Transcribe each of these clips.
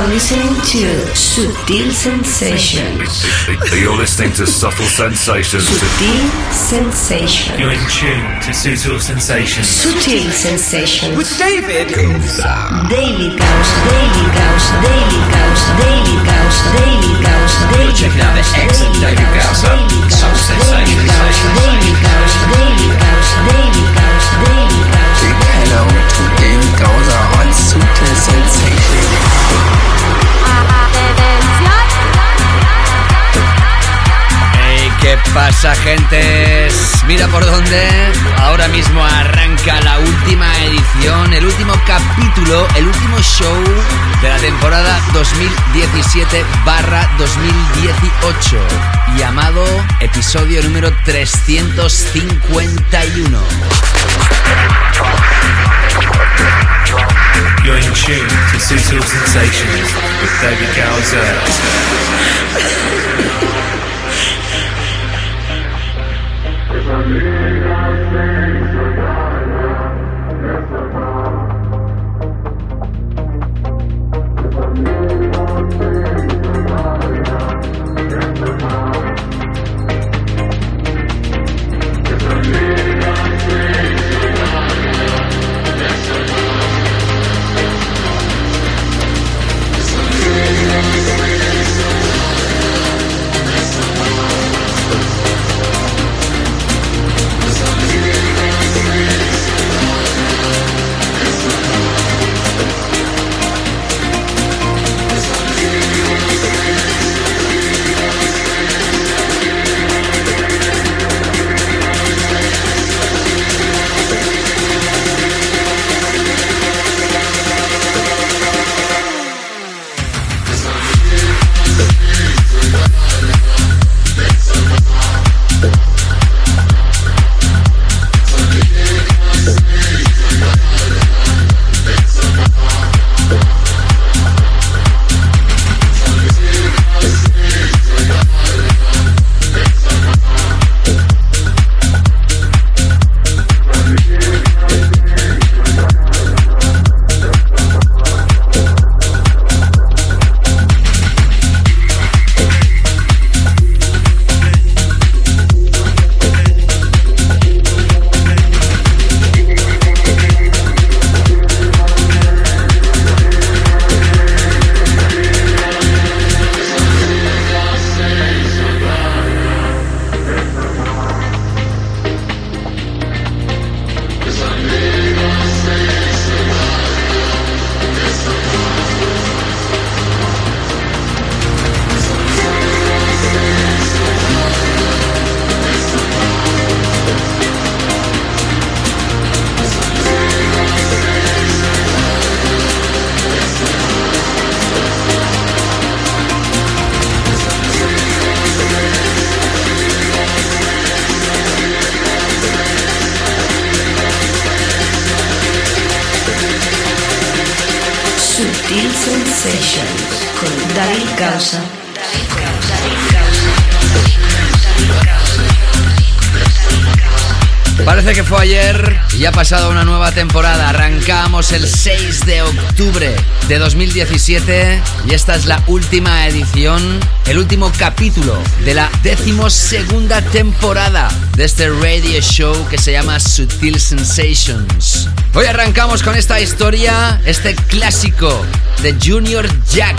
are listening to Sutil Sensations. You're listening to Subtle Sensations. Subtle Sensations. You're in tune to Subtle Sensations. Subtle Sensations. With David Daily Gausa, Daily Gausa, Daily Gausa, Daily Gausa, Daily Gausa, Daily checking out the excellent David Gausser. Subtle Sensations. Daily Gausa, Daily Gausa, Daily Gausa, Daily Gausa. Big hello to David Gausser on Sutil Sensation. ¿Qué pasa, gentes? Mira por dónde. Ahora mismo arranca la última edición, el último capítulo, el último show de la temporada 2017-2018, llamado episodio número 351. You're in. Parece que fue ayer y ha pasado una nueva temporada. Arrancamos el 6 de octubre de 2017 y esta es la última edición, el último capítulo de la decimosegunda temporada de este radio show que se llama Sutil Sensations. Hoy arrancamos con esta historia, este clásico de Junior Jack,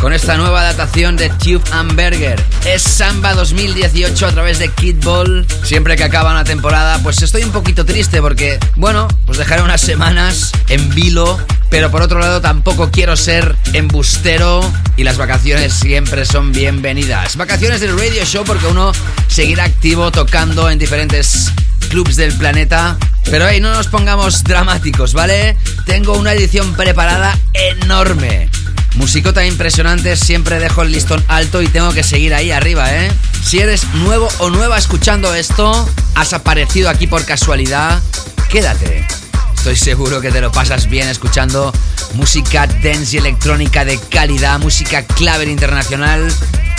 con esta nueva datación de Tube Hamburger. Es Samba 2018 a través de Kid Ball. Siempre que acaba una temporada, pues estoy un poquito triste porque, bueno, pues dejaré unas semanas en vilo. Pero por otro lado tampoco quiero ser embustero y las vacaciones siempre son bienvenidas. Vacaciones del radio show porque uno seguirá activo tocando en diferentes clubs del planeta. Pero hey, no nos pongamos dramáticos, ¿vale? Tengo una edición preparada enorme. Musicota impresionante, siempre dejo el listón alto y tengo que seguir ahí arriba, ¿eh? Si eres nuevo o nueva escuchando esto, has aparecido aquí por casualidad, quédate. Estoy seguro que te lo pasas bien escuchando música dance y electrónica de calidad, música clave internacional.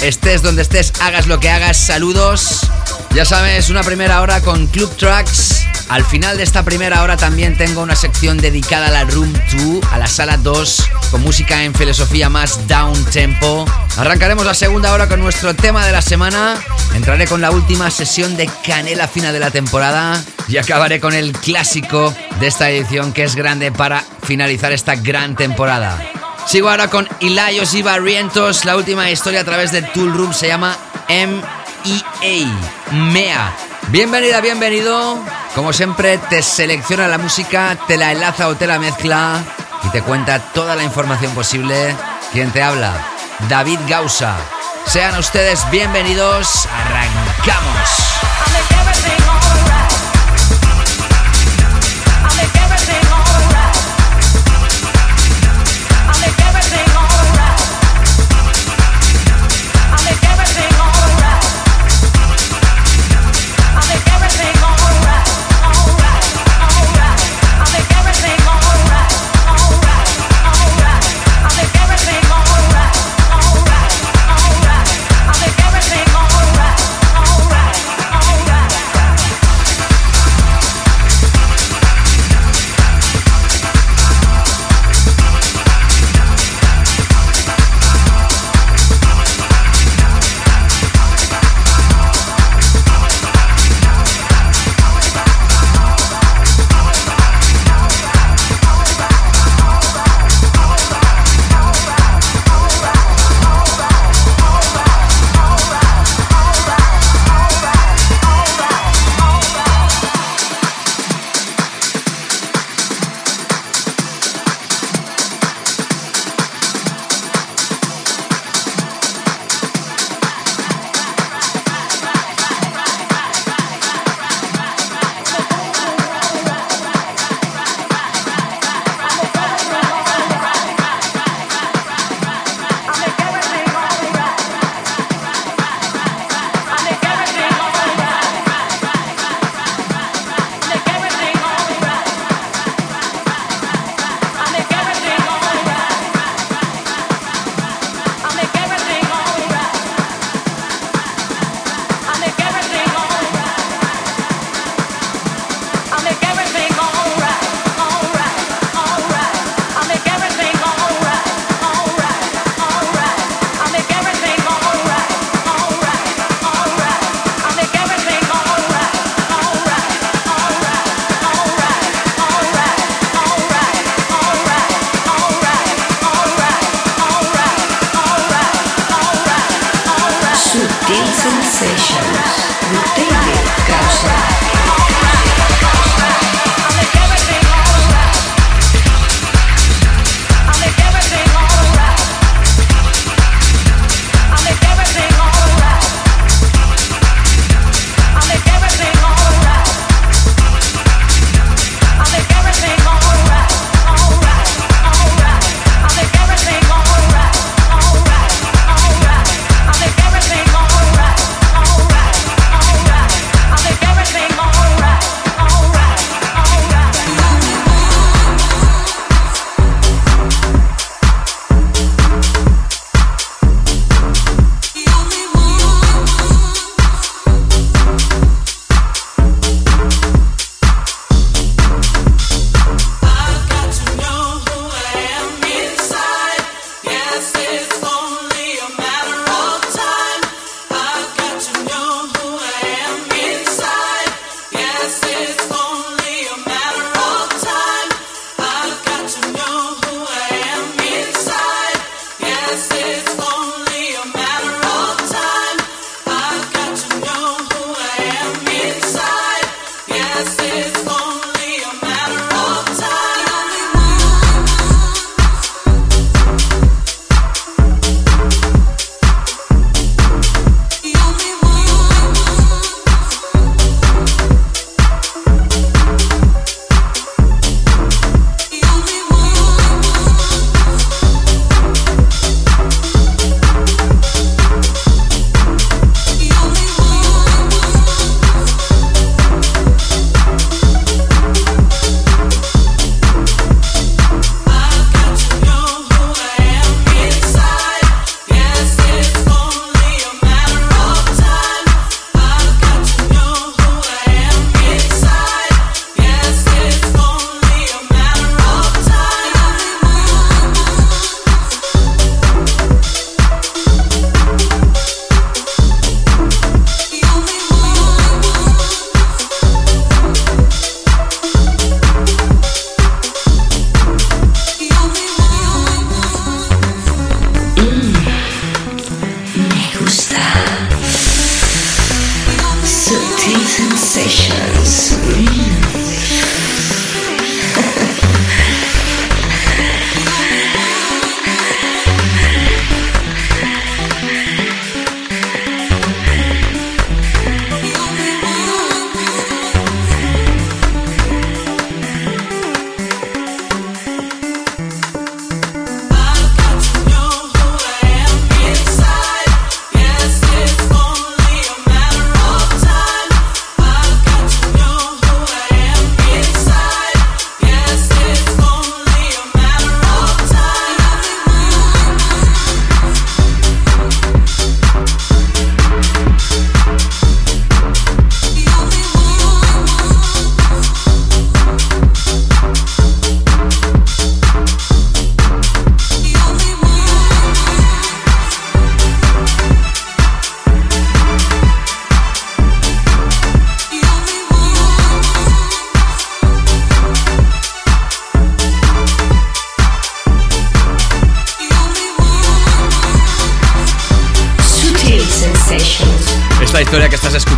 Estés donde estés, hagas lo que hagas, saludos. Ya sabes, una primera hora con Club Tracks Al final de esta primera hora también tengo una sección dedicada a la Room 2, a la sala 2, con música en filosofía más down tempo. Arrancaremos la segunda hora con nuestro tema de la semana. Entraré con la última sesión de canela fina de la temporada y acabaré con el clásico de esta edición que es grande para finalizar esta gran temporada. Sigo ahora con Ilayos y Barrientos. La última historia a través de Tool Room se llama MEA. MEA. Bienvenida, bienvenido. Como siempre, te selecciona la música, te la enlaza o te la mezcla y te cuenta toda la información posible. ¿Quién te habla? David Gausa. Sean ustedes bienvenidos. Arrancamos.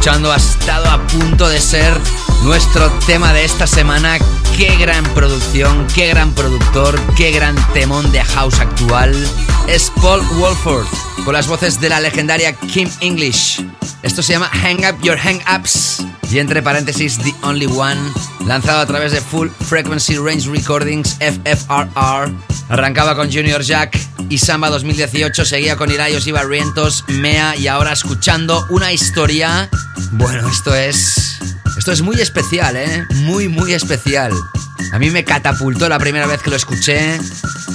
Escuchando ha estado a punto de ser nuestro tema de esta semana. Qué gran producción, qué gran productor, qué gran temón de house actual. Es Paul Wolford con las voces de la legendaria Kim English. Esto se llama Hang Up Your Hang Ups y entre paréntesis The Only One, lanzado a través de Full Frequency Range Recordings FFRR. Arrancaba con Junior Jack y Samba 2018, seguía con Irayos y Barrientos, Mea y ahora escuchando una historia. Bueno, esto es. Esto es muy especial, ¿eh? Muy, muy especial. A mí me catapultó la primera vez que lo escuché.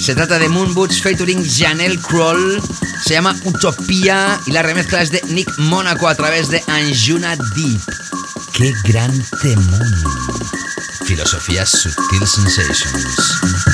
Se trata de Moon Boots featuring Janelle Kroll. Se llama Utopía y la remezcla es de Nick Monaco a través de Anjuna Deep. ¡Qué gran temón! Filosofía Sensations. Sensations.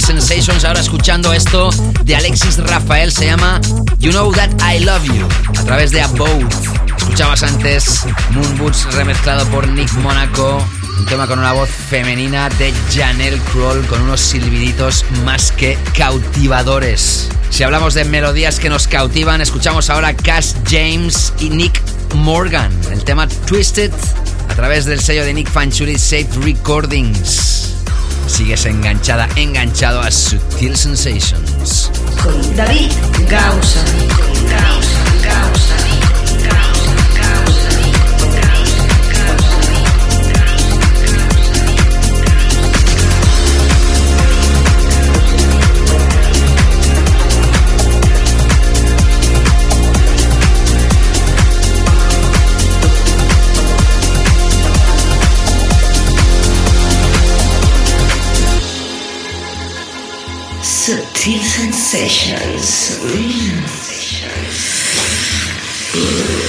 Sensations. Ahora escuchando esto de Alexis Rafael, se llama You Know That I Love You, a través de Abode. Escuchabas antes Moonboots remezclado por Nick Monaco, un tema con una voz femenina de Janelle Kroll con unos silbiditos más que cautivadores. Si hablamos de melodías que nos cautivan, escuchamos ahora Cass James y Nick Morgan, el tema Twisted a través del sello de Nick Fanchuli Safe Recordings. Sigues enganchada, enganchado a Sutil Sensations. Con David Gausa. Subtle sensations. Hey,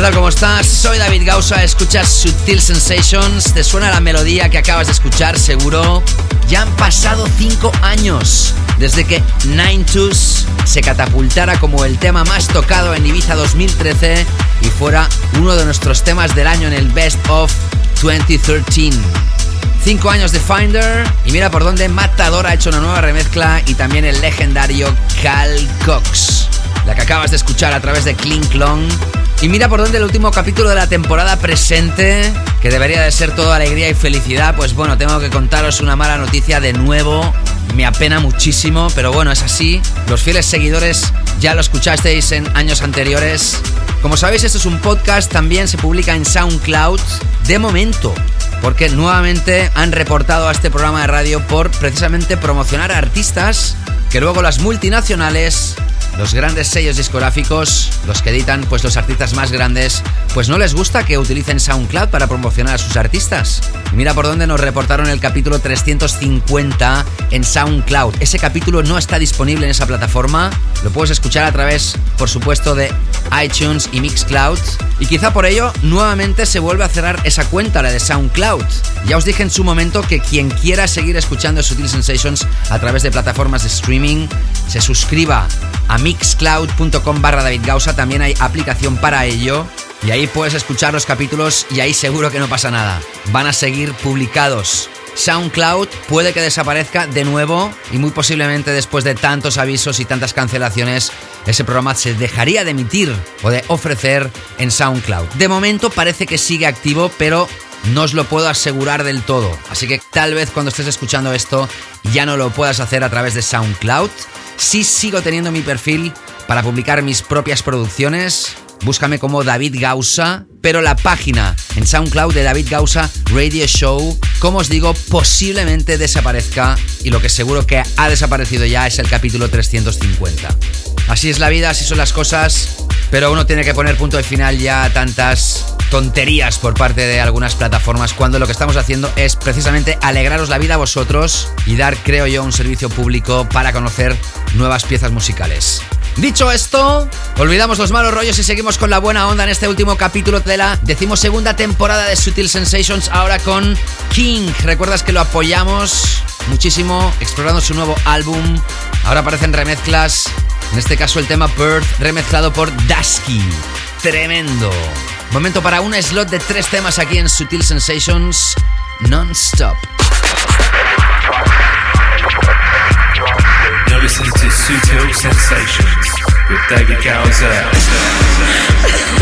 ¿Cómo estás? Soy David Gausa, escuchas Sutil Sensations. ¿Te suena la melodía que acabas de escuchar? Seguro. Ya han pasado 5 años desde que Nine Twos se catapultara como el tema más tocado en Ibiza 2013 y fuera uno de nuestros temas del año en el Best of 2013. 5 años de Finder y mira por dónde Matador ha hecho una nueva remezcla y también el legendario Cal Cox, la que acabas de escuchar a través de Clink Long y mira por dónde el último capítulo de la temporada presente, que debería de ser toda alegría y felicidad, pues bueno, tengo que contaros una mala noticia de nuevo. Me apena muchísimo, pero bueno, es así. Los fieles seguidores ya lo escuchasteis en años anteriores. Como sabéis, esto es un podcast, también se publica en SoundCloud. De momento, porque nuevamente han reportado a este programa de radio por precisamente promocionar a artistas que luego las multinacionales los grandes sellos discográficos, los que editan pues los artistas más grandes, pues no les gusta que utilicen SoundCloud para promocionar a sus artistas. mira por dónde nos reportaron el capítulo 350 en SoundCloud. Ese capítulo no está disponible en esa plataforma. Lo puedes escuchar a través, por supuesto, de iTunes y Mixcloud. Y quizá por ello nuevamente se vuelve a cerrar esa cuenta, la de SoundCloud. Ya os dije en su momento que quien quiera seguir escuchando Sutil Sensations a través de plataformas de streaming, se suscriba a mixcloud.com barra David Gausa, también hay aplicación para ello. Y ahí puedes escuchar los capítulos y ahí seguro que no pasa nada. Van a seguir publicados. SoundCloud puede que desaparezca de nuevo y muy posiblemente después de tantos avisos y tantas cancelaciones, ese programa se dejaría de emitir o de ofrecer en SoundCloud. De momento parece que sigue activo, pero no os lo puedo asegurar del todo. Así que tal vez cuando estés escuchando esto ya no lo puedas hacer a través de SoundCloud. Sí sigo teniendo mi perfil para publicar mis propias producciones. Búscame como David Gausa, pero la página en SoundCloud de David Gausa Radio Show, como os digo, posiblemente desaparezca y lo que seguro que ha desaparecido ya es el capítulo 350. Así es la vida, así son las cosas, pero uno tiene que poner punto de final ya a tantas tonterías por parte de algunas plataformas cuando lo que estamos haciendo es precisamente alegraros la vida a vosotros y dar, creo yo, un servicio público para conocer nuevas piezas musicales. Dicho esto, olvidamos los malos rollos y seguimos con la buena onda en este último capítulo de la decimosegunda temporada de Sutil Sensations, ahora con King. ¿Recuerdas que lo apoyamos muchísimo explorando su nuevo álbum? Ahora aparecen remezclas, en este caso el tema Bird remezclado por Dusky. Tremendo. Momento para un slot de tres temas aquí en Sutil Sensations non-stop. Sutil Sensations with David Gowser.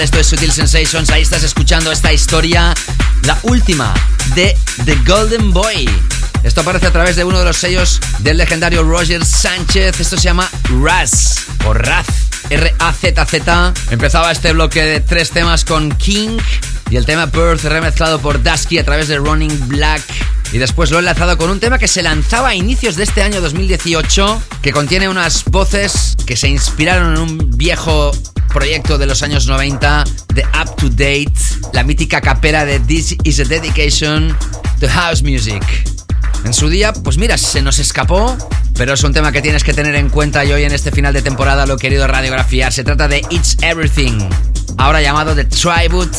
Esto es Sutil Sensations. Ahí estás escuchando esta historia, la última de The Golden Boy. Esto aparece a través de uno de los sellos del legendario Roger Sánchez. Esto se llama Raz o Raz. R-A-Z-Z. Empezaba este bloque de tres temas con King y el tema Birth remezclado por Dusky a través de Running Black. Y después lo he enlazado con un tema que se lanzaba a inicios de este año 2018, que contiene unas voces que se inspiraron en un viejo proyecto de los años 90 de Up to Date, la mítica capera de This is a Dedication to House Music. En su día, pues mira, se nos escapó, pero es un tema que tienes que tener en cuenta y hoy en este final de temporada lo he querido radiografiar. Se trata de It's Everything, ahora llamado The Tribute,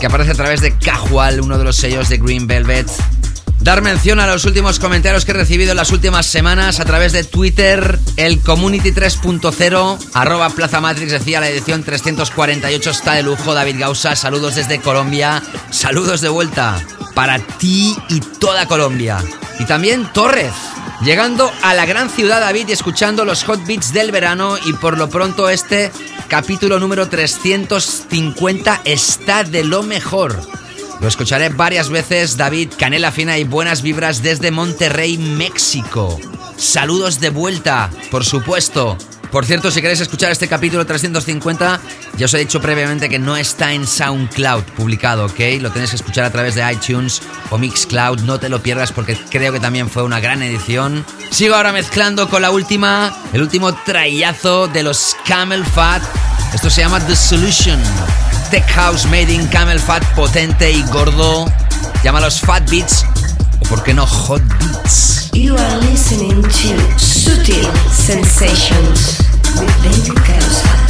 que aparece a través de Casual, uno de los sellos de Green Velvet Dar mención a los últimos comentarios que he recibido en las últimas semanas a través de Twitter, el Community 3.0, arroba Plaza Matrix decía la edición 348 está de lujo, David Gausa, saludos desde Colombia, saludos de vuelta. para ti y toda Colombia. Y también Torres, llegando a la gran ciudad David y escuchando los hot beats del verano y por lo pronto este capítulo número 350 está de lo mejor. Lo escucharé varias veces, David, canela fina y buenas vibras desde Monterrey, México. Saludos de vuelta, por supuesto. Por cierto, si queréis escuchar este capítulo 350, ya os he dicho previamente que no está en SoundCloud publicado, ¿ok? Lo tenéis que escuchar a través de iTunes o Mixcloud, no te lo pierdas porque creo que también fue una gran edición. Sigo ahora mezclando con la última, el último trayazo de los Camel Fat. Esto se llama The Solution. Tech House Made in Camel Fat, potente y gordo. Llámalos Fat Beats o por qué no Hot Beats. You are listening to Sutil Sensations with David Causa.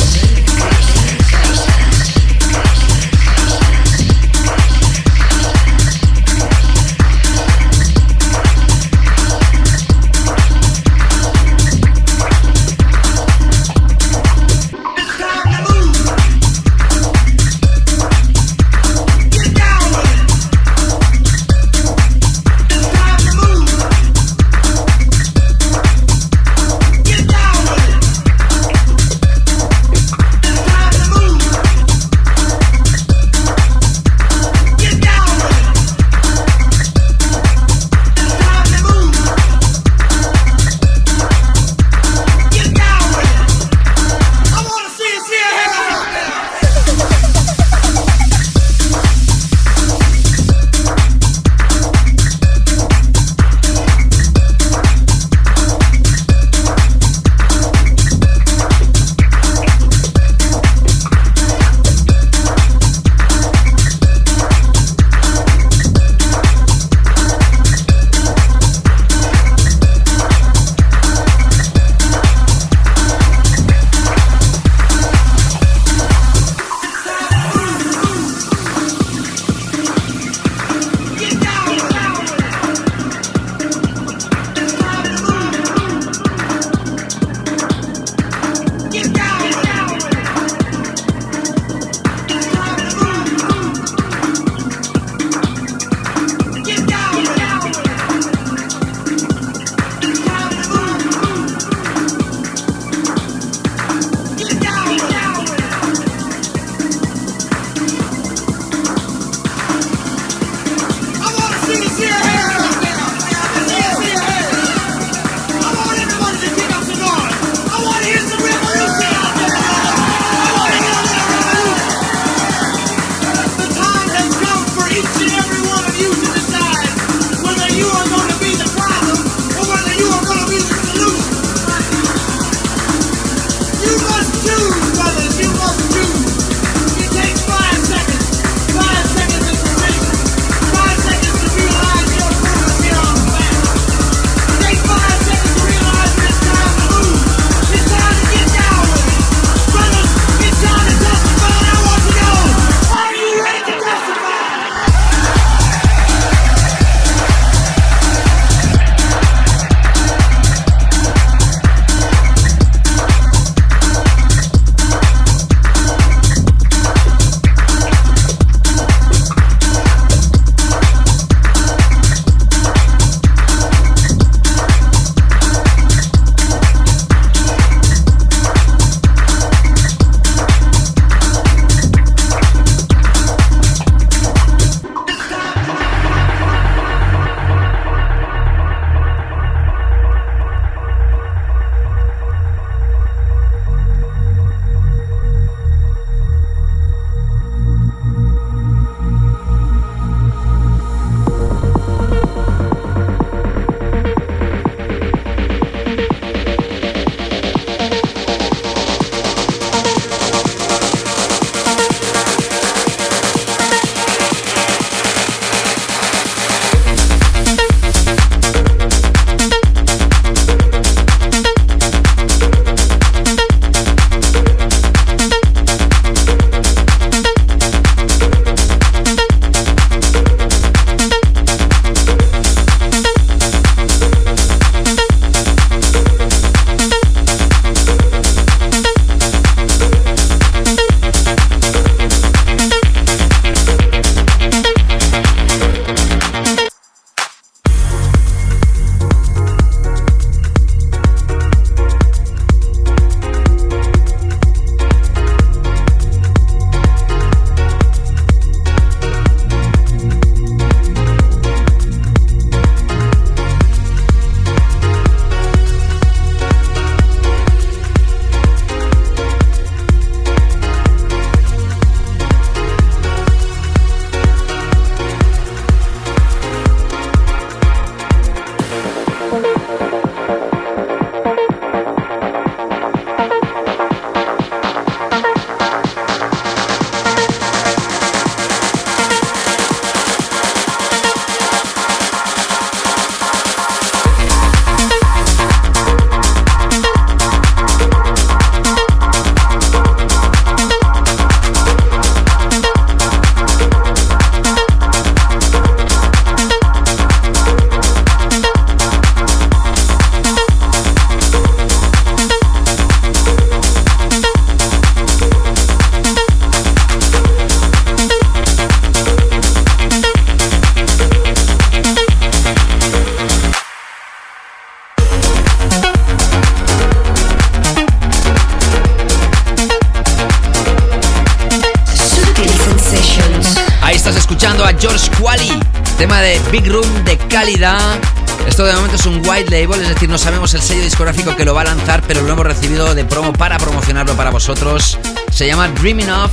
Vosotros. Se llama Dreaming Of.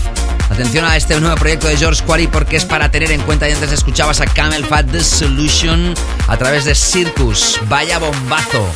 Atención a este nuevo proyecto de George Quali porque es para tener en cuenta y antes escuchabas a Camel Fat The Solution a través de Circus. Vaya bombazo.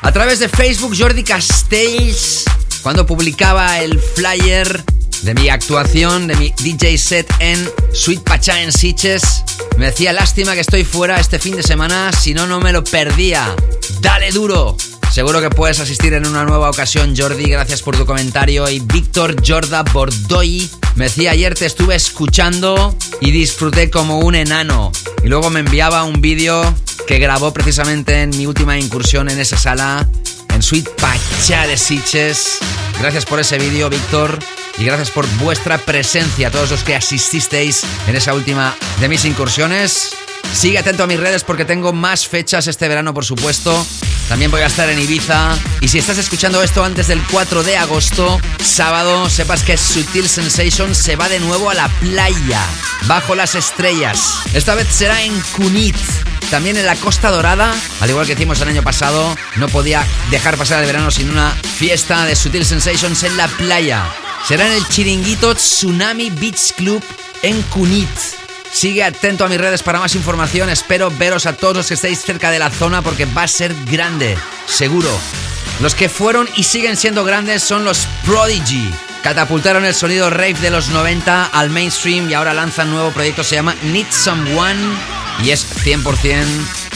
A través de Facebook, Jordi Castells, cuando publicaba el flyer de mi actuación, de mi DJ set en Sweet Pacha en Sitges. Me decía lástima que estoy fuera este fin de semana, si no, no me lo perdía. ¡Dale duro! Seguro que puedes asistir en una nueva ocasión, Jordi. Gracias por tu comentario. Y Víctor Jorda Bordoy me decía ayer te estuve escuchando y disfruté como un enano. Y luego me enviaba un vídeo que grabó precisamente en mi última incursión en esa sala, en Sweet Pacha de Sitges. Gracias por ese vídeo, Víctor y gracias por vuestra presencia, todos los que asististeis en esa última de mis incursiones. Sigue atento a mis redes porque tengo más fechas este verano, por supuesto. También voy a estar en Ibiza. Y si estás escuchando esto antes del 4 de agosto, sábado, sepas que Sutil Sensation se va de nuevo a la playa, bajo las estrellas. Esta vez será en Cunit. También en la Costa Dorada, al igual que hicimos el año pasado, no podía dejar pasar el verano sin una fiesta de Sutil Sensations en la playa. Será en el chiringuito Tsunami Beach Club en Cunit. Sigue atento a mis redes para más información. Espero veros a todos los que estéis cerca de la zona porque va a ser grande, seguro. Los que fueron y siguen siendo grandes son los Prodigy. Catapultaron el sonido rave de los 90 al mainstream y ahora lanzan un nuevo proyecto, se llama Need Someone y es 100%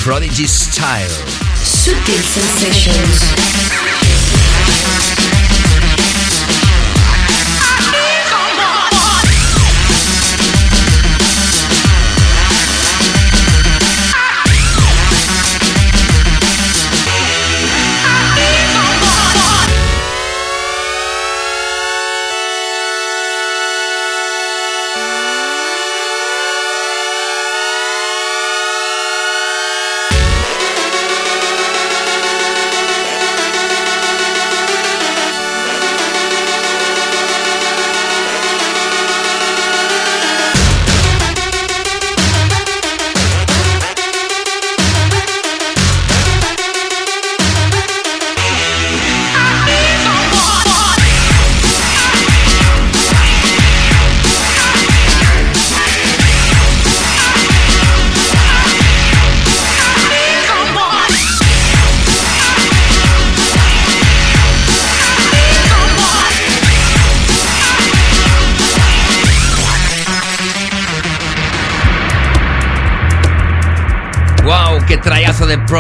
Prodigy Style. Sutil Sensations.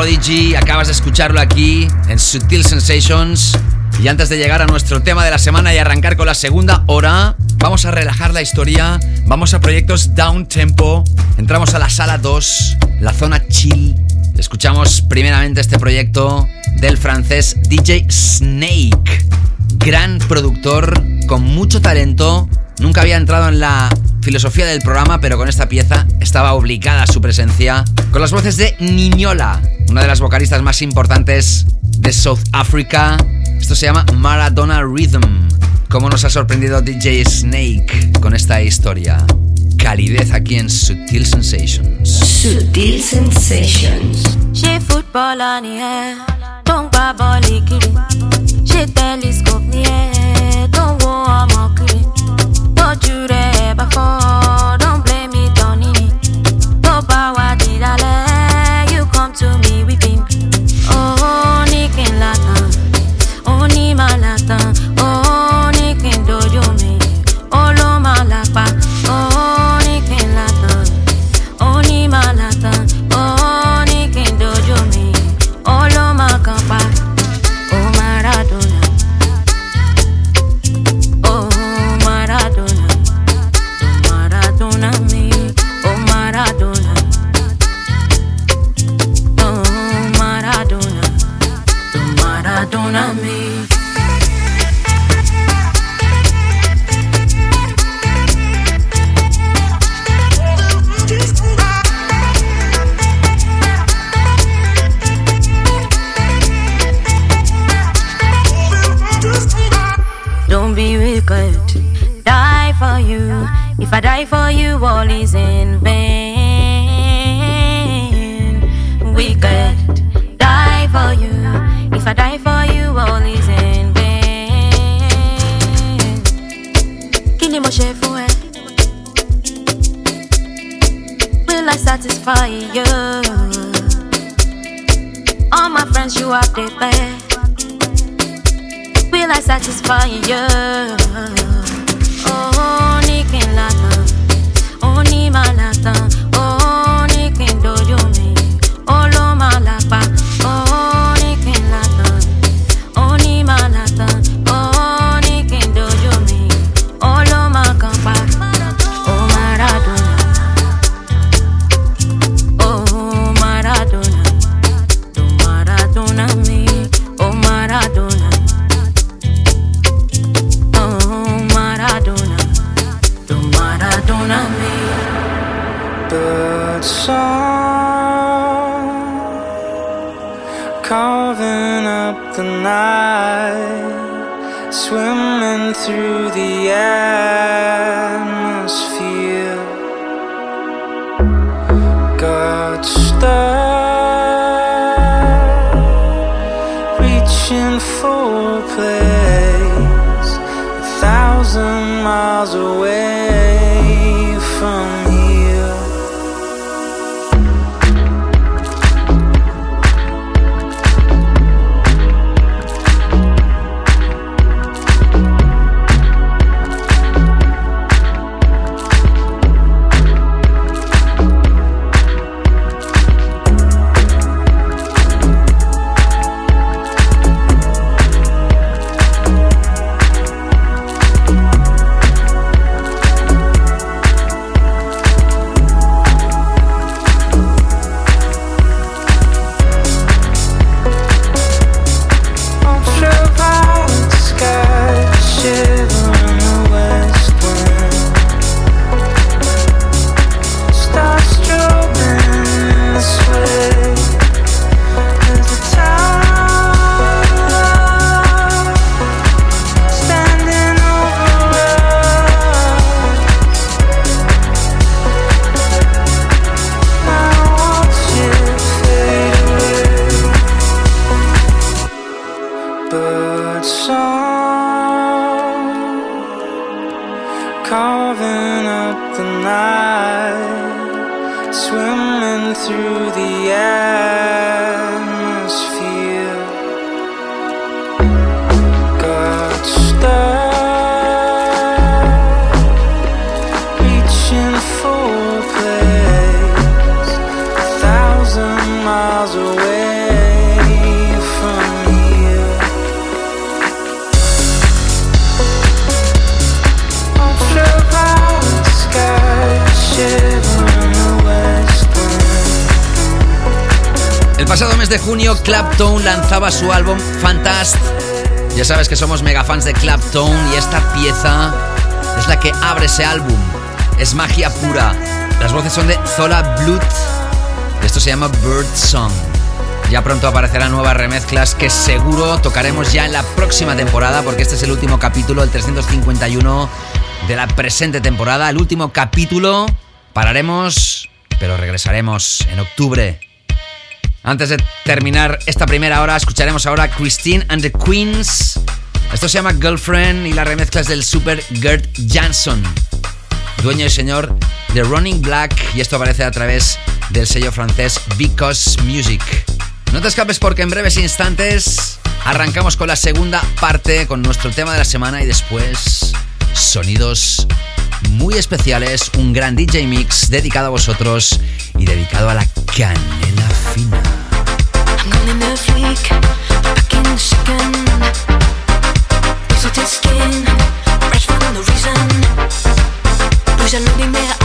Prodigy, acabas de escucharlo aquí en Sutil Sensations. Y antes de llegar a nuestro tema de la semana y arrancar con la segunda hora, vamos a relajar la historia, vamos a proyectos down tempo, entramos a la sala 2, la zona chill. Escuchamos primeramente este proyecto del francés DJ Snake, gran productor con mucho talento, nunca había entrado en la filosofía del programa, pero con esta pieza estaba obligada su presencia, con las voces de Niñola, una de las vocalistas más importantes de South Africa. Esto se llama Maradona Rhythm. ¿Cómo nos ha sorprendido DJ Snake con esta historia? Calidez aquí en Sutil Sensations. Sutil Sensations. Don't If I die for you, all is in vain. We could die for you. If I die for you, all is in vain. Kí ni? Will I satisfy you? All my friends, you are prepared. Will I satisfy you? Oh, Su álbum Fantast. Ya sabes que somos mega fans de Clapton y esta pieza es la que abre ese álbum. Es magia pura. Las voces son de Zola Bluth. Esto se llama Bird Song. Ya pronto aparecerán nuevas remezclas que seguro tocaremos ya en la próxima temporada porque este es el último capítulo, el 351 de la presente temporada. El último capítulo. Pararemos, pero regresaremos en octubre. Antes de terminar esta primera hora, escucharemos ahora Christine and the Queens. Esto se llama Girlfriend y la remezcla es del super Gert Jansson, dueño y señor de Running Black, y esto aparece a través del sello francés Because Music. No te escapes porque en breves instantes arrancamos con la segunda parte, con nuestro tema de la semana y después sonidos muy especiales, un gran DJ mix dedicado a vosotros y dedicado a la canela fina. Jaloux des mers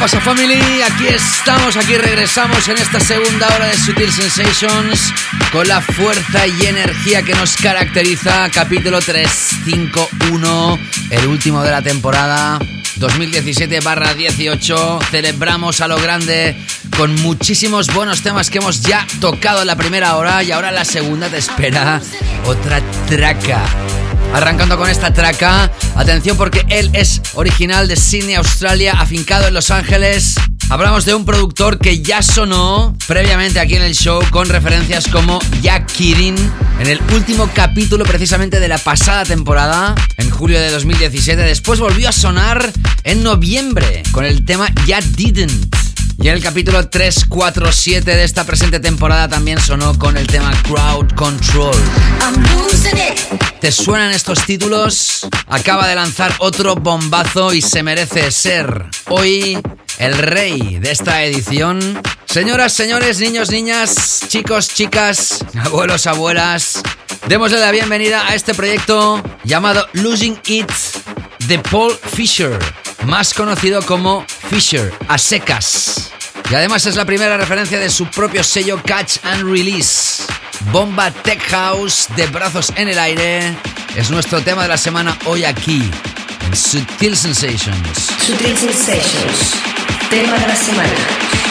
pasa, family? Aquí estamos, aquí regresamos en esta segunda hora de Sutil Sensations con la fuerza y energía que nos caracteriza. Capítulo 351, el último de la temporada 2017-18. Celebramos a lo grande con muchísimos buenos temas que hemos ya tocado en la primera hora y ahora en la segunda te espera otra traca. Arrancando con esta traca, atención porque él es original de Sydney, Australia, afincado en Los Ángeles. Hablamos de un productor que ya sonó previamente aquí en el show con referencias como Jack Kirin en el último capítulo precisamente de la pasada temporada, en julio de 2017. Después volvió a sonar en noviembre con el tema Ya Didn't. Y en el capítulo 347 de esta presente temporada también sonó con el tema Crowd Control. ¿Te suenan estos títulos? Acaba de lanzar otro bombazo y se merece ser hoy el rey de esta edición. Señoras, señores, niños, niñas, chicos, chicas, abuelos, abuelas, démosle la bienvenida a este proyecto llamado Losing It de Paul Fisher, más conocido como Fisher, a secas. Y además es la primera referencia de su propio sello Catch and Release. Bomba Tech House de brazos en el aire es nuestro tema de la semana hoy aquí en Sutil Sensations. Sutil Sensations, tema de la semana.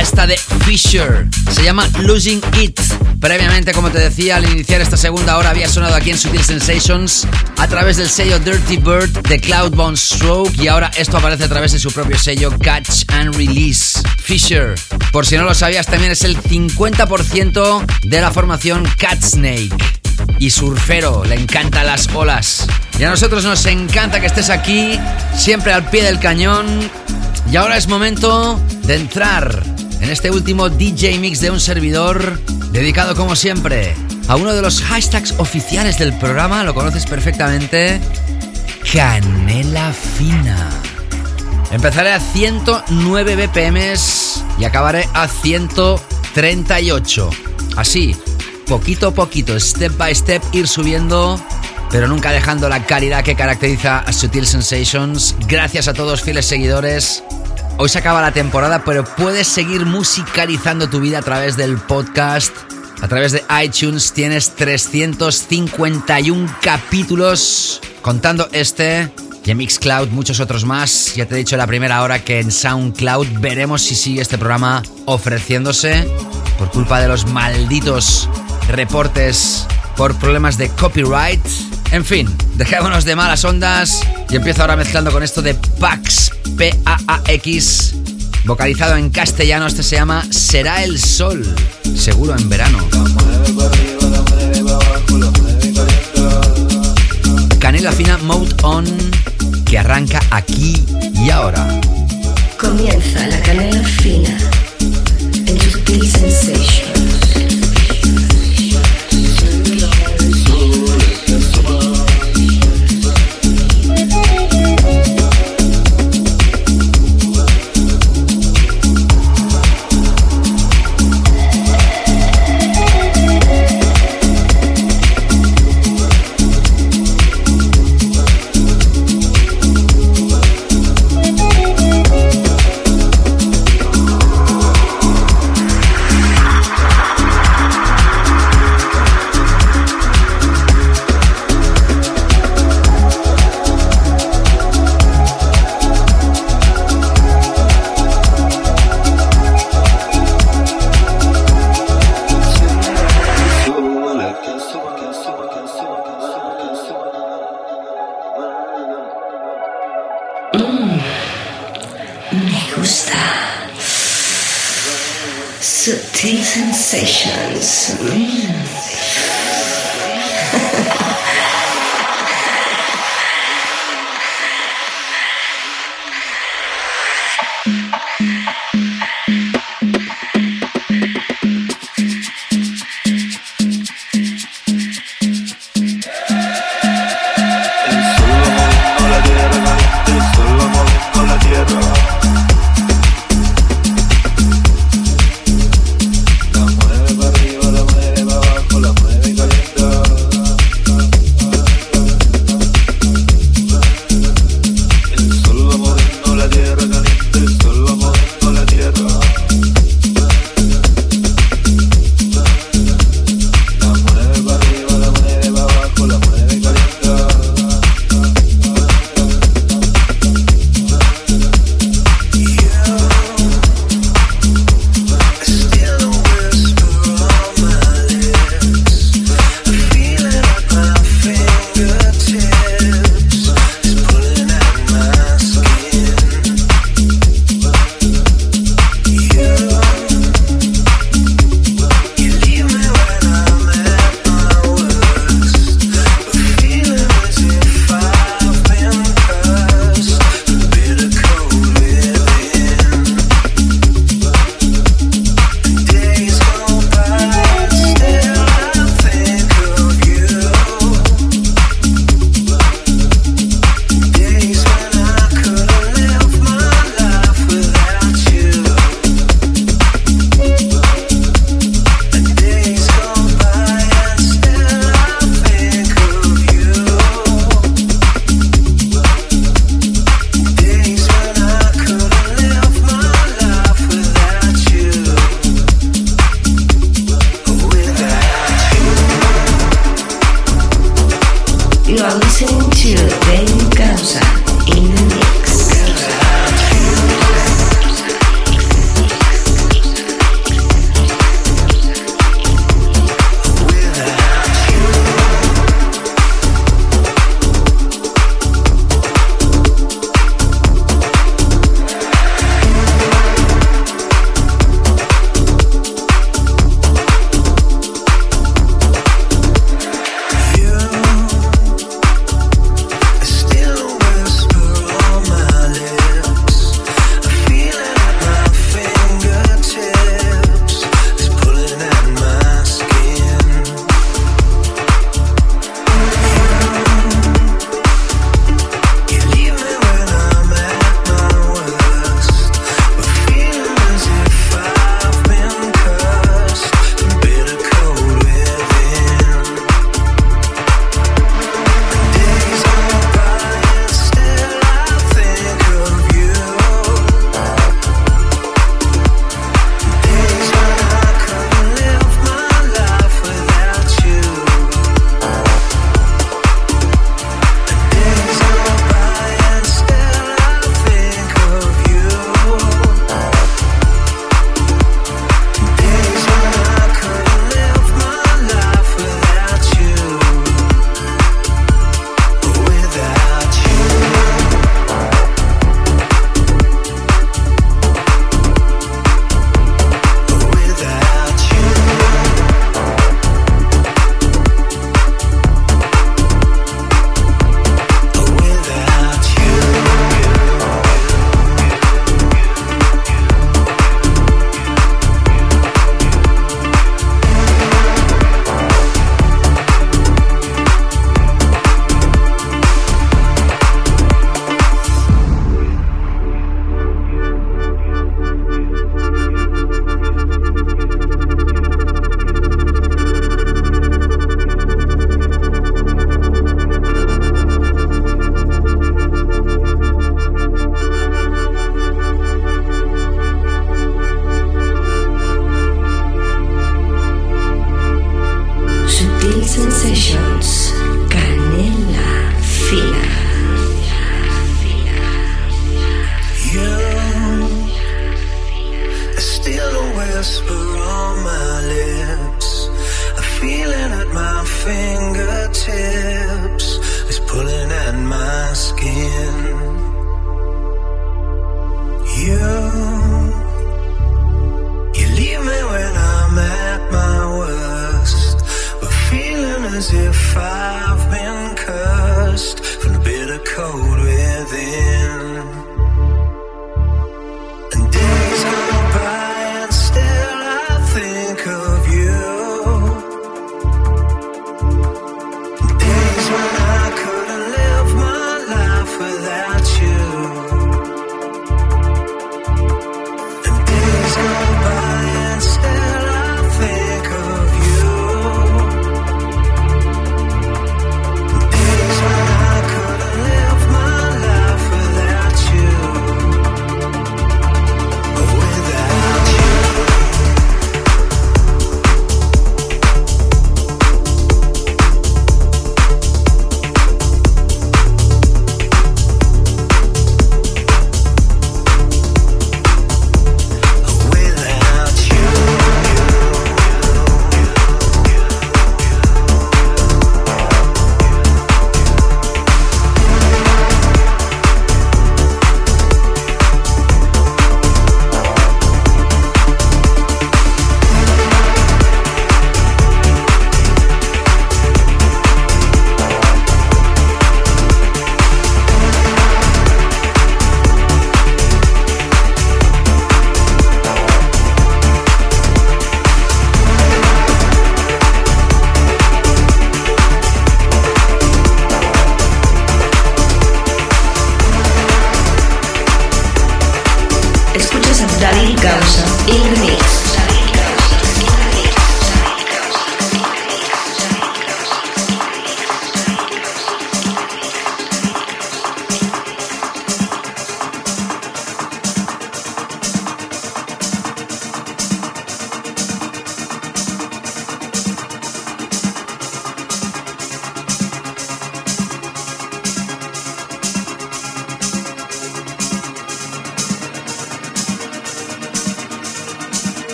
Esta de Fisher. Se llama Losing It. Previamente, como te decía, al iniciar esta segunda hora había sonado aquí en Sutil Sensations a través del sello Dirty Bird de Cloudbound Stroke y ahora esto aparece a través de su propio sello Catch and Release. Fisher, por si no lo sabías, también es el 50% de la formación Cat Snake. Y surfero, le encantan las olas. Y a nosotros nos encanta que estés aquí, siempre al pie del cañón. Y ahora es momento de entrar en este último DJ Mix de un servidor, dedicado como siempre a uno de los hashtags oficiales del programa, lo conoces perfectamente, Canela Fina. Empezaré a 109 BPMs y acabaré a 138. Así, poquito a poquito, step by step, ir subiendo, pero nunca dejando la calidad que caracteriza a Sutil Sensations. Gracias a todos fieles seguidores. Hoy se acaba la temporada, pero puedes seguir musicalizando tu vida a través del podcast. A través de iTunes tienes 351 capítulos, contando este y en Mixcloud muchos otros más. Ya te he dicho en la primera hora que en SoundCloud veremos si sigue este programa ofreciéndose por culpa de los malditos reportes por problemas de copyright. En fin, dejémonos de malas ondas y empiezo ahora mezclando con esto de Pax, P-A-A-X, vocalizado en castellano. Este se llama Será el Sol, seguro en verano. Canela Fina Mode On, que arranca aquí y ahora. Comienza la canela fina en Sensations. Sensations. Mm.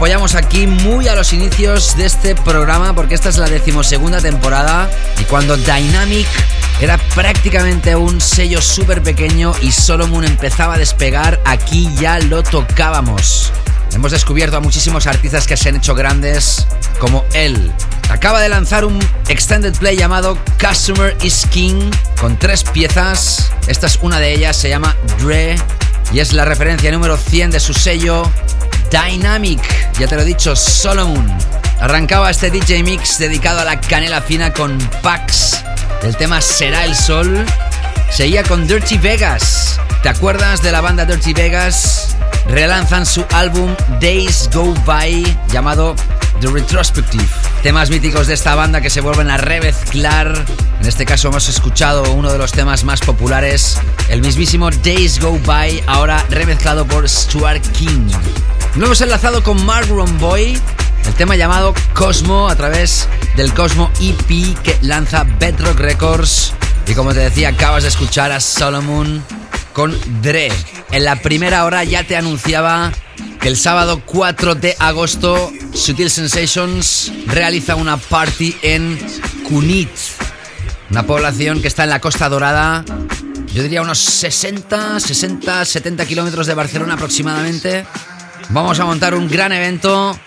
Apoyamos aquí muy a los inicios de este programa porque esta es la decimosegunda temporada y cuando Dynamic era prácticamente un sello súper pequeño y Solomon empezaba a despegar, aquí ya lo tocábamos. Hemos descubierto a muchísimos artistas que se han hecho grandes, como él. Acaba de lanzar un extended play llamado Customer is King, con tres piezas. Esta es una de ellas, se llama Dre, y es la referencia número 100 de su sello Dynamic. Ya te lo he dicho, Solomon. Arrancaba este DJ Mix dedicado a la canela fina con Pax. El tema Será el Sol. Seguía con Dirty Vegas. ¿Te acuerdas de la banda Dirty Vegas? Relanzan su álbum Days Go By llamado The Retrospective. Temas míticos de esta banda que se vuelven a remezclar. En este caso hemos escuchado uno de los temas más populares, el mismísimo Days Go By, ahora remezclado por Stuart King. Lo hemos enlazado con Mark Boy, el tema llamado Cosmo a través del Cosmo EP que lanza Bedrock Records. Y como te decía, acabas de escuchar a Solomon con Dre. En la primera hora ya te anunciaba que el sábado 4 de agosto Sutil Sensations realiza una party en Cunit, una población que está en la Costa Dorada, yo diría unos 60, 60, 70 kilómetros de Barcelona aproximadamente. Vamos a montar un gran evento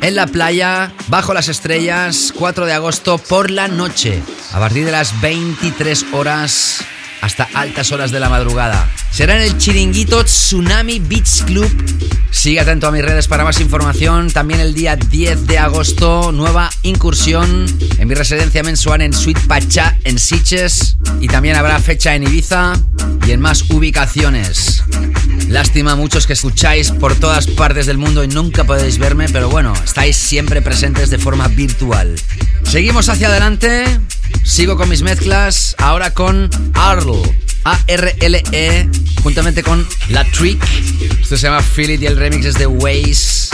en la playa, bajo las estrellas, 4 de agosto por la noche, a partir de las 23 horas hasta altas horas de la madrugada. Será en el chiringuito Tsunami Beach Club. Sigue atento a mis redes para más información. También el día 10 de agosto, nueva incursión en mi residencia mensual en Suite Pachá en Siches. Y también habrá fecha en Ibiza y en más ubicaciones. Lástima muchos que escucháis por todas partes del mundo y nunca podéis verme, pero bueno, estáis siempre presentes de forma virtual. Seguimos hacia adelante. Sigo con mis mezclas, ahora con Arl, A-R-L-E, juntamente con La Trick. Esto se llama Feel It y el remix es de Waze.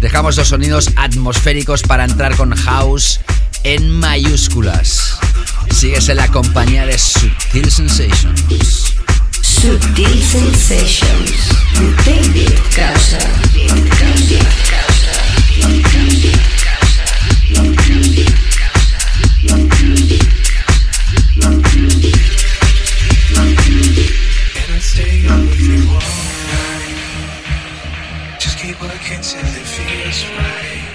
Dejamos los sonidos atmosféricos para entrar con House en mayúsculas. Sigues en la compañía de Sutil Sensations. Sutil Sensations. Causa. David Causa. With. Just keep working till it feels right.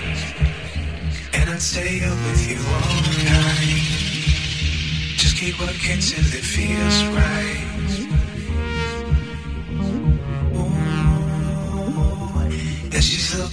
And I'd stay up with you all night. Just keep working till it feels right.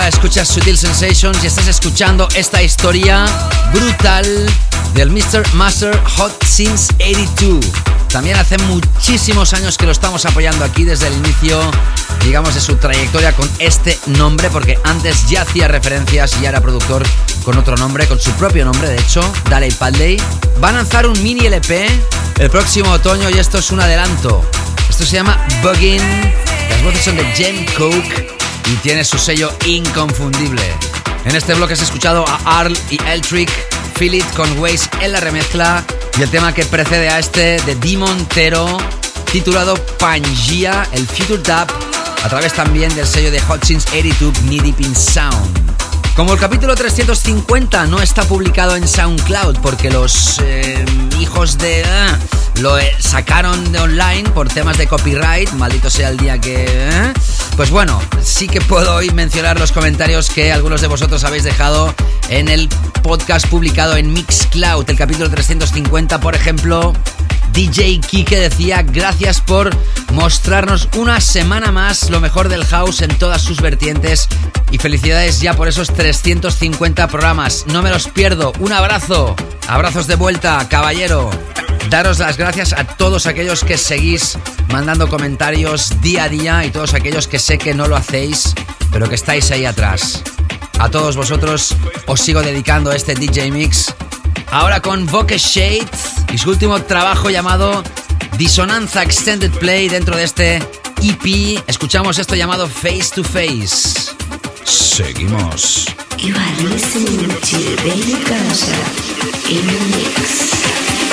Escuchas Sutil Sensations y estás escuchando esta historia brutal del Mr. Master Hot Since 82. También hace muchísimos años que lo estamos apoyando aquí desde el inicio, digamos, de su trayectoria con este nombre, porque antes ya hacía referencias y ya era productor con otro nombre, con su propio nombre, de hecho, Daley Padley. Va a lanzar un mini LP el próximo otoño y esto es un adelanto. Esto se llama Buggin. Las voces son de Jem Coke y tiene su sello inconfundible. En este bloque has escuchado a Arl y Eltrick, Feel It con Waze en la remezcla y el tema que precede a este de Dimon Tero, titulado Pangea, el Future Tap a través también del sello de Hutchins 82 Knee Deep Sound. Como el capítulo 350 no está publicado en SoundCloud porque los eh, hijos de... Ah, lo eh, sacaron de online por temas de copyright, maldito sea el día que... Eh, pues bueno, sí que puedo hoy mencionar los comentarios que algunos de vosotros habéis dejado en el podcast publicado en Mixcloud, el capítulo 350, por ejemplo. DJ Kike decía gracias por mostrarnos una semana más lo mejor del house en todas sus vertientes y felicidades ya por esos 350 programas. No me los pierdo. Un abrazo. Abrazos de vuelta, caballero. Daros las gracias a todos aquellos que seguís mandando comentarios día a día y todos aquellos que sé que no lo hacéis, pero que estáis ahí atrás. A todos vosotros os sigo dedicando este DJ Mix. Ahora con Voke Shade y su último trabajo llamado Disonanza Extended Play dentro de este EP. Escuchamos esto llamado Face to Face. Seguimos. You are listening to David Gausha in the mix.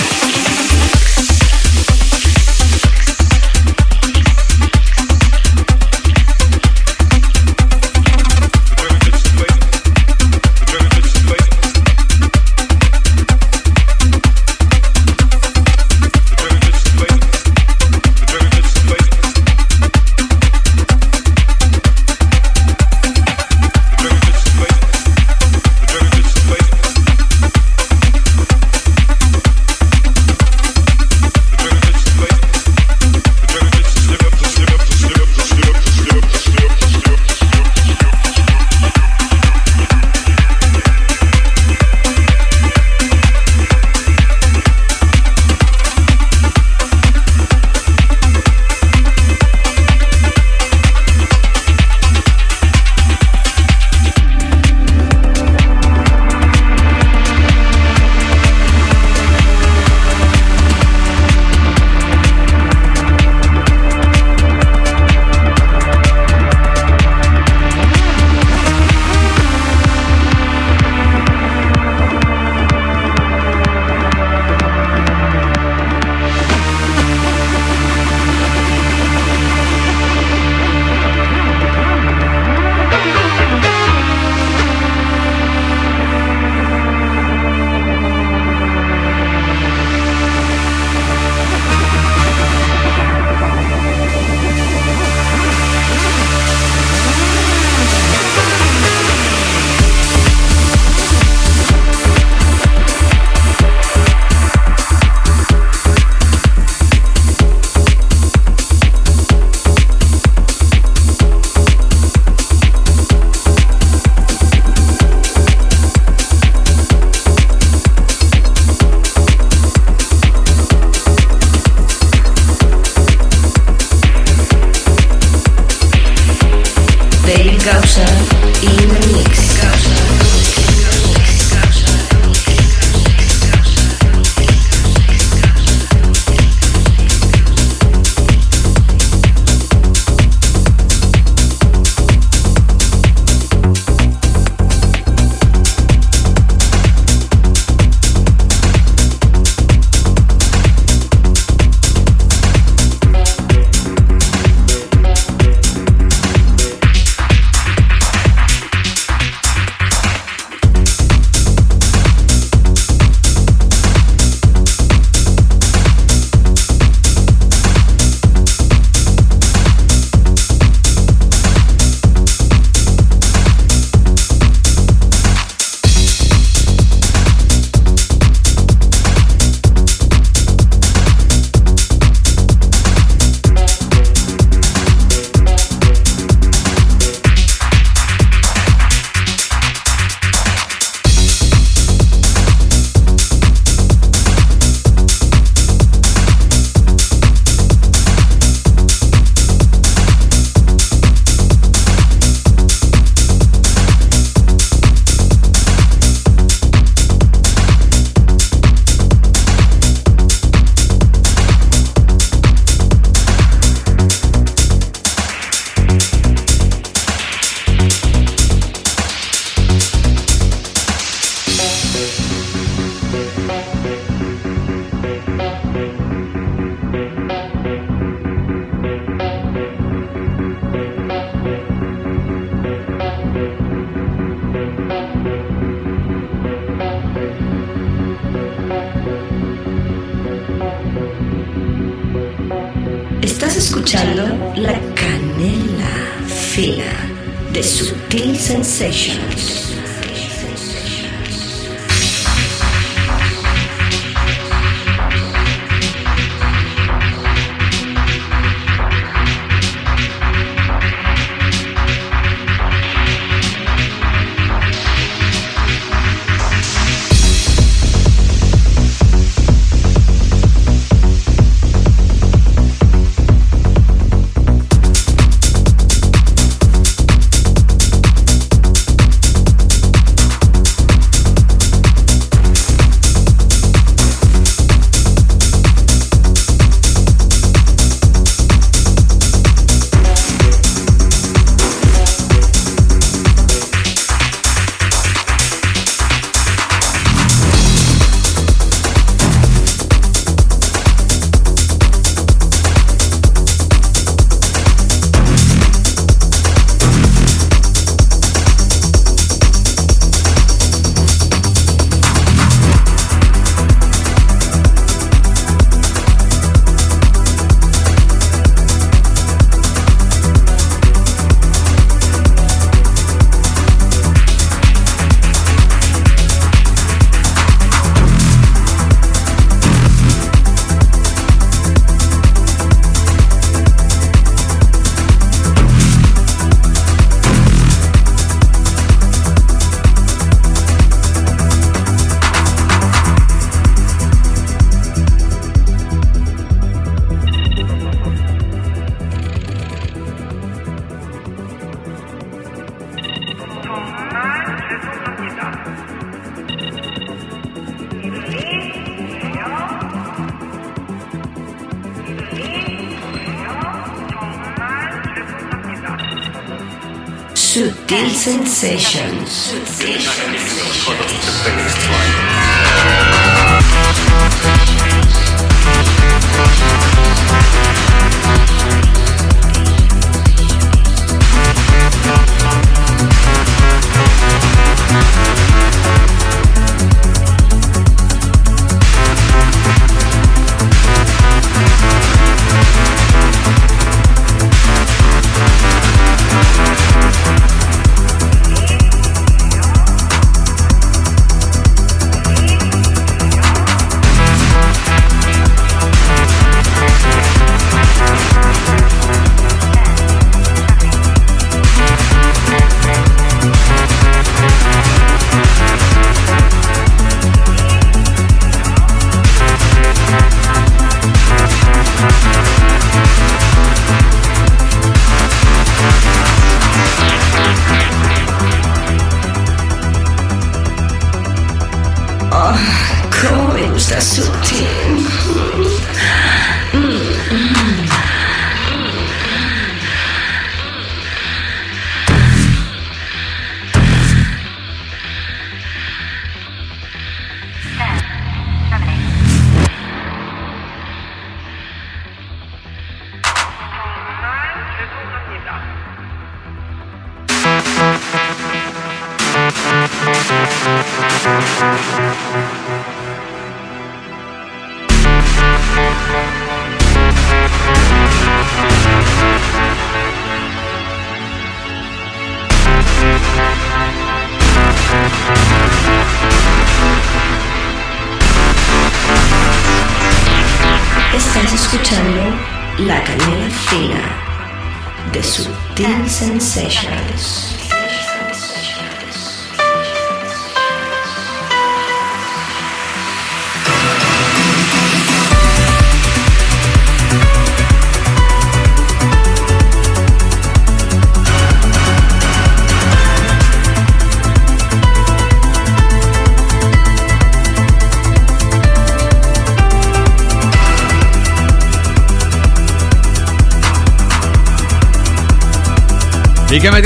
Sutil Sensations.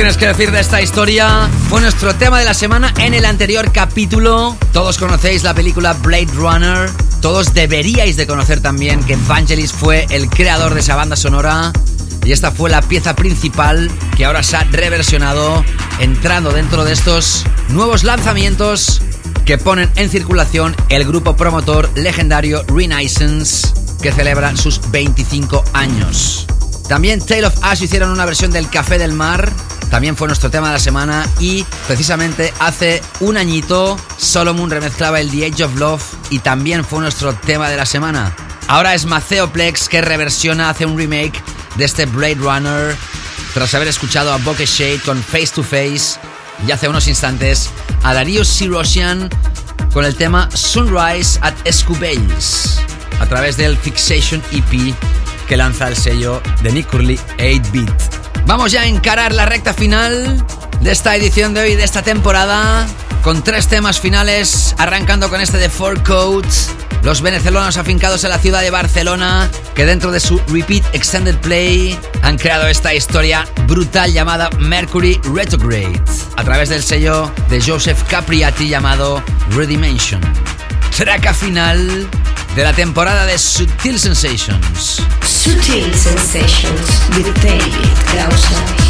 Tienes que decir de esta historia? Fue nuestro tema de la semana en el anterior capítulo. Todos conocéis la película Blade Runner. Todos deberíais de conocer también que Vangelis fue el creador de esa banda sonora. Y esta fue la pieza principal que ahora se ha reversionado entrando dentro de estos nuevos lanzamientos que ponen en circulación el grupo promotor legendario Renaissance que celebra sus 25 años. También Tale of Ash hicieron una versión del Café del Mar. También fue nuestro tema de la semana. Y precisamente hace un añito, Solomon remezclaba el The Age of Love y también fue nuestro tema de la semana. Ahora es Maceo Plex que reversiona, hace un remake de este Blade Runner tras haber escuchado a Bokeh Shade con Face to Face y hace unos instantes a Darius Sirosian con el tema Sunrise at Escubelles a través del Fixation EP que lanza el sello de Nick Curly 8-Bit. Vamos ya a encarar la recta final de esta edición de hoy, de esta temporada, con tres temas finales, arrancando con este de Four Codes los venezolanos afincados en la ciudad de Barcelona, que dentro de su Repeat Extended Play han creado esta historia brutal llamada Mercury Retrograde, a través del sello de Joseph Capriati llamado Redimension. Traca final de la temporada de Sutil Sensations. Sutil Sensations with David Gausser.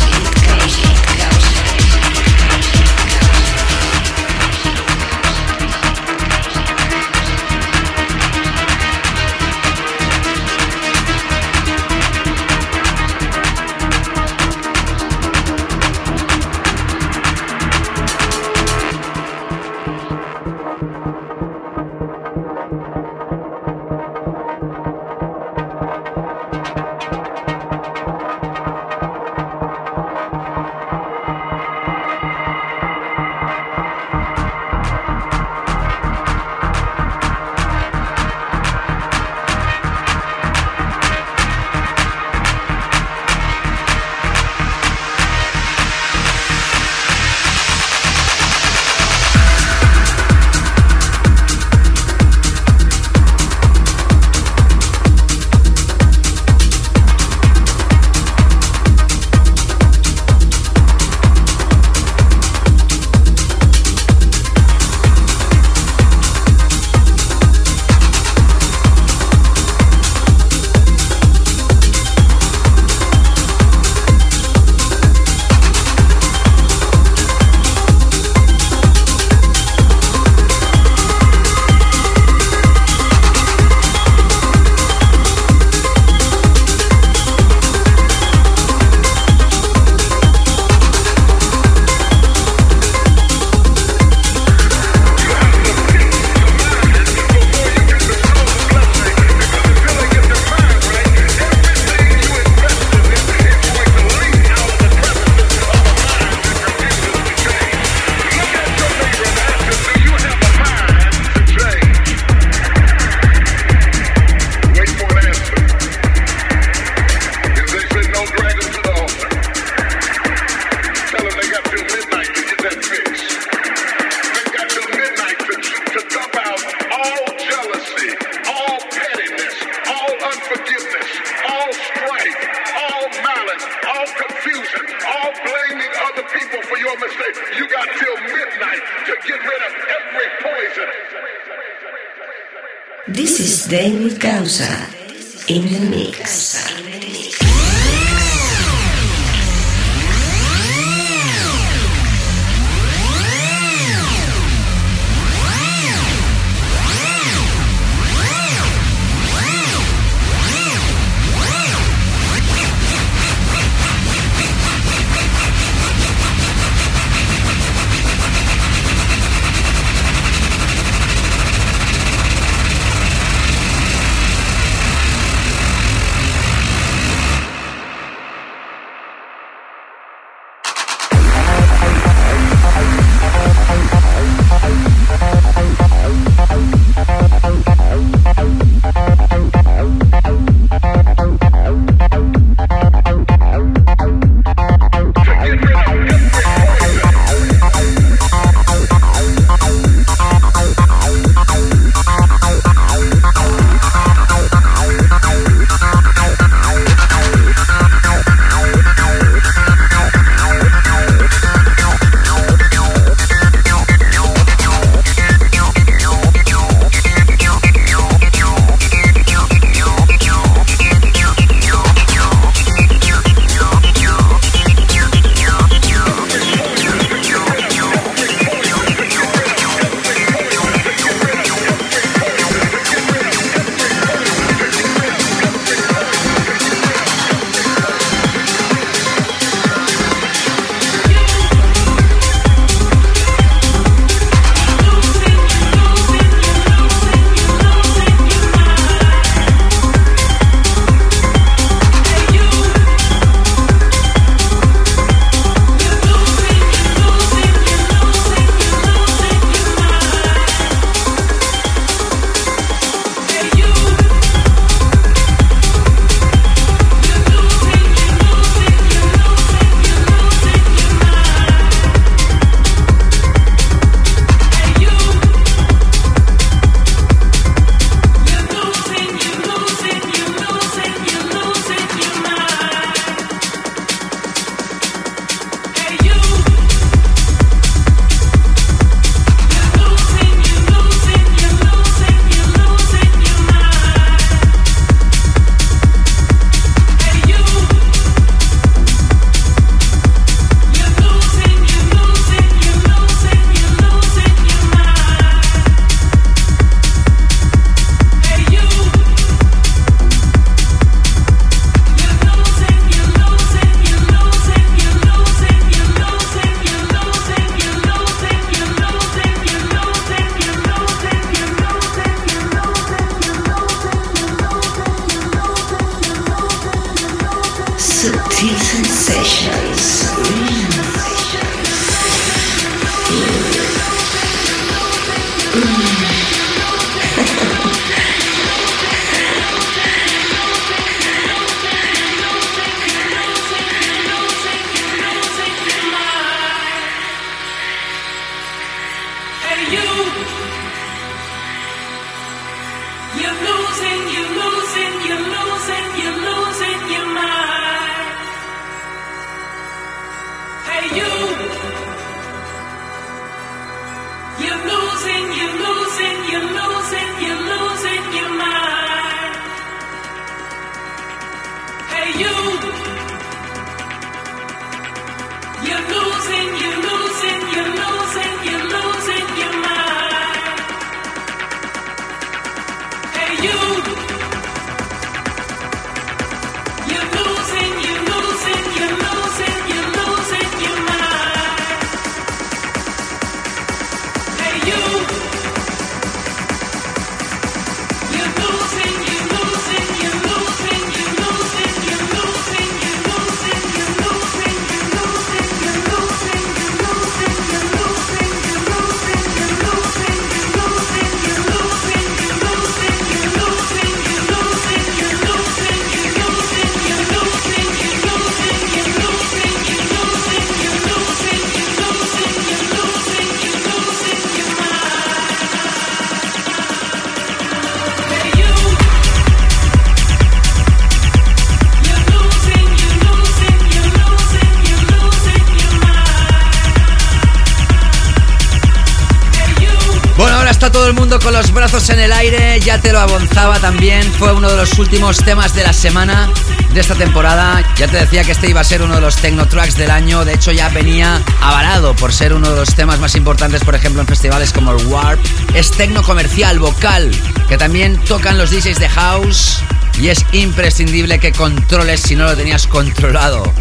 Con los brazos en el aire, ya te lo abonzaba también, fue uno de los últimos temas de la semana de esta temporada. Ya te decía que este iba a ser uno de los techno tracks del año, de hecho ya venía avalado por ser uno de los temas más importantes, por ejemplo, en festivales como el Warp. Es techno comercial, vocal, que también tocan los DJs de House y es imprescindible que controles si no lo tenías controlado.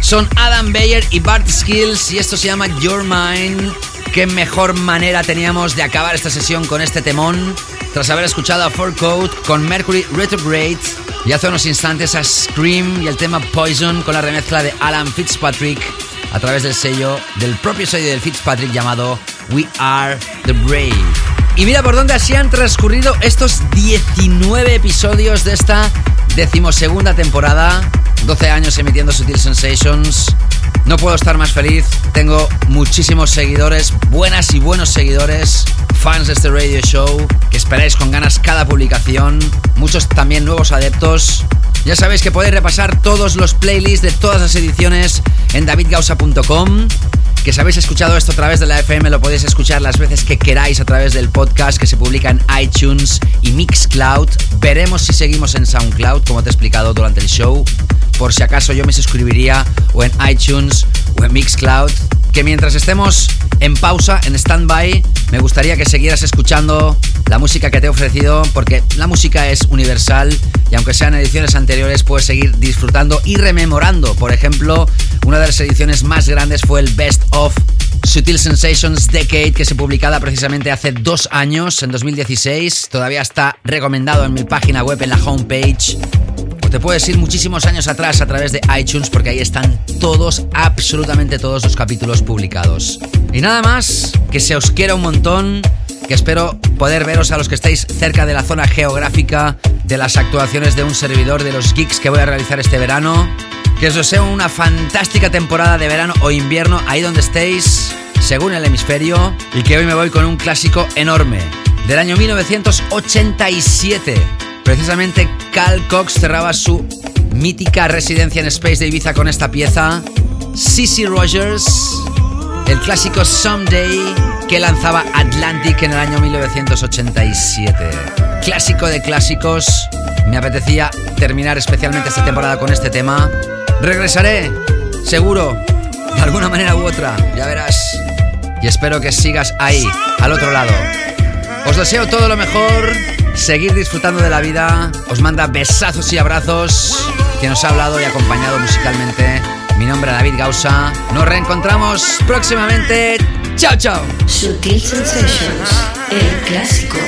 Son Adam Bayer y Bart Skills y esto se llama Your Mind qué mejor manera teníamos de acabar esta sesión con este temón tras haber escuchado a Four Code con Mercury Retrograde y hace unos instantes a Scream y el tema Poison con la remezcla de Alan Fitzpatrick a través del sello del propio sello del Fitzpatrick llamado We Are the Brave. Y mira por dónde así han transcurrido estos 19 episodios de esta decimosegunda temporada, 12 años emitiendo Sutil Sensations no puedo estar más feliz. Tengo muchísimos seguidores, buenas y buenos seguidores, fans de este radio show, que esperáis con ganas cada publicación. Muchos también nuevos adeptos. Ya sabéis que podéis repasar todos los playlists de todas las ediciones en davidgausa.com. Que si habéis escuchado esto a través de la FM lo podéis escuchar las veces que queráis a través del podcast que se publica en iTunes y Mixcloud. Veremos si seguimos en SoundCloud, como te he explicado durante el show por si acaso yo me suscribiría o en iTunes o en Mixcloud. Que mientras estemos en pausa, en stand-by, me gustaría que siguieras escuchando la música que te he ofrecido, porque la música es universal y aunque sean ediciones anteriores, puedes seguir disfrutando y rememorando. Por ejemplo, una de las ediciones más grandes fue el Best of Sutil Sensations Decade, que se publicada precisamente hace dos años, en 2016. Todavía está recomendado en mi página web, en la homepage te puedes ir muchísimos años atrás a través de iTunes porque ahí están todos, absolutamente todos los capítulos publicados. Y nada más, que se os quiera un montón, que espero poder veros a los que estáis cerca de la zona geográfica de las actuaciones de un servidor de los geeks que voy a realizar este verano. Que os deseo una fantástica temporada de verano o invierno ahí donde estéis, según el hemisferio, y que hoy me voy con un clásico enorme del año 1987 Precisamente Cal Cox cerraba su mítica residencia en Space de Ibiza con esta pieza. Cece Rogers, el clásico Someday que lanzaba Atlantic en el año 1987. Clásico de clásicos. Me apetecía terminar especialmente esta temporada con este tema. Regresaré, seguro, de alguna manera u otra, ya verás. Y espero que sigas ahí, al otro lado. Os deseo todo lo mejor seguir disfrutando de la vida. Os manda besazos y abrazos. Que nos ha hablado y acompañado musicalmente. Mi nombre es David Gausa. Nos reencontramos próximamente. Chao, chao. Sutil Sensations, el clásico.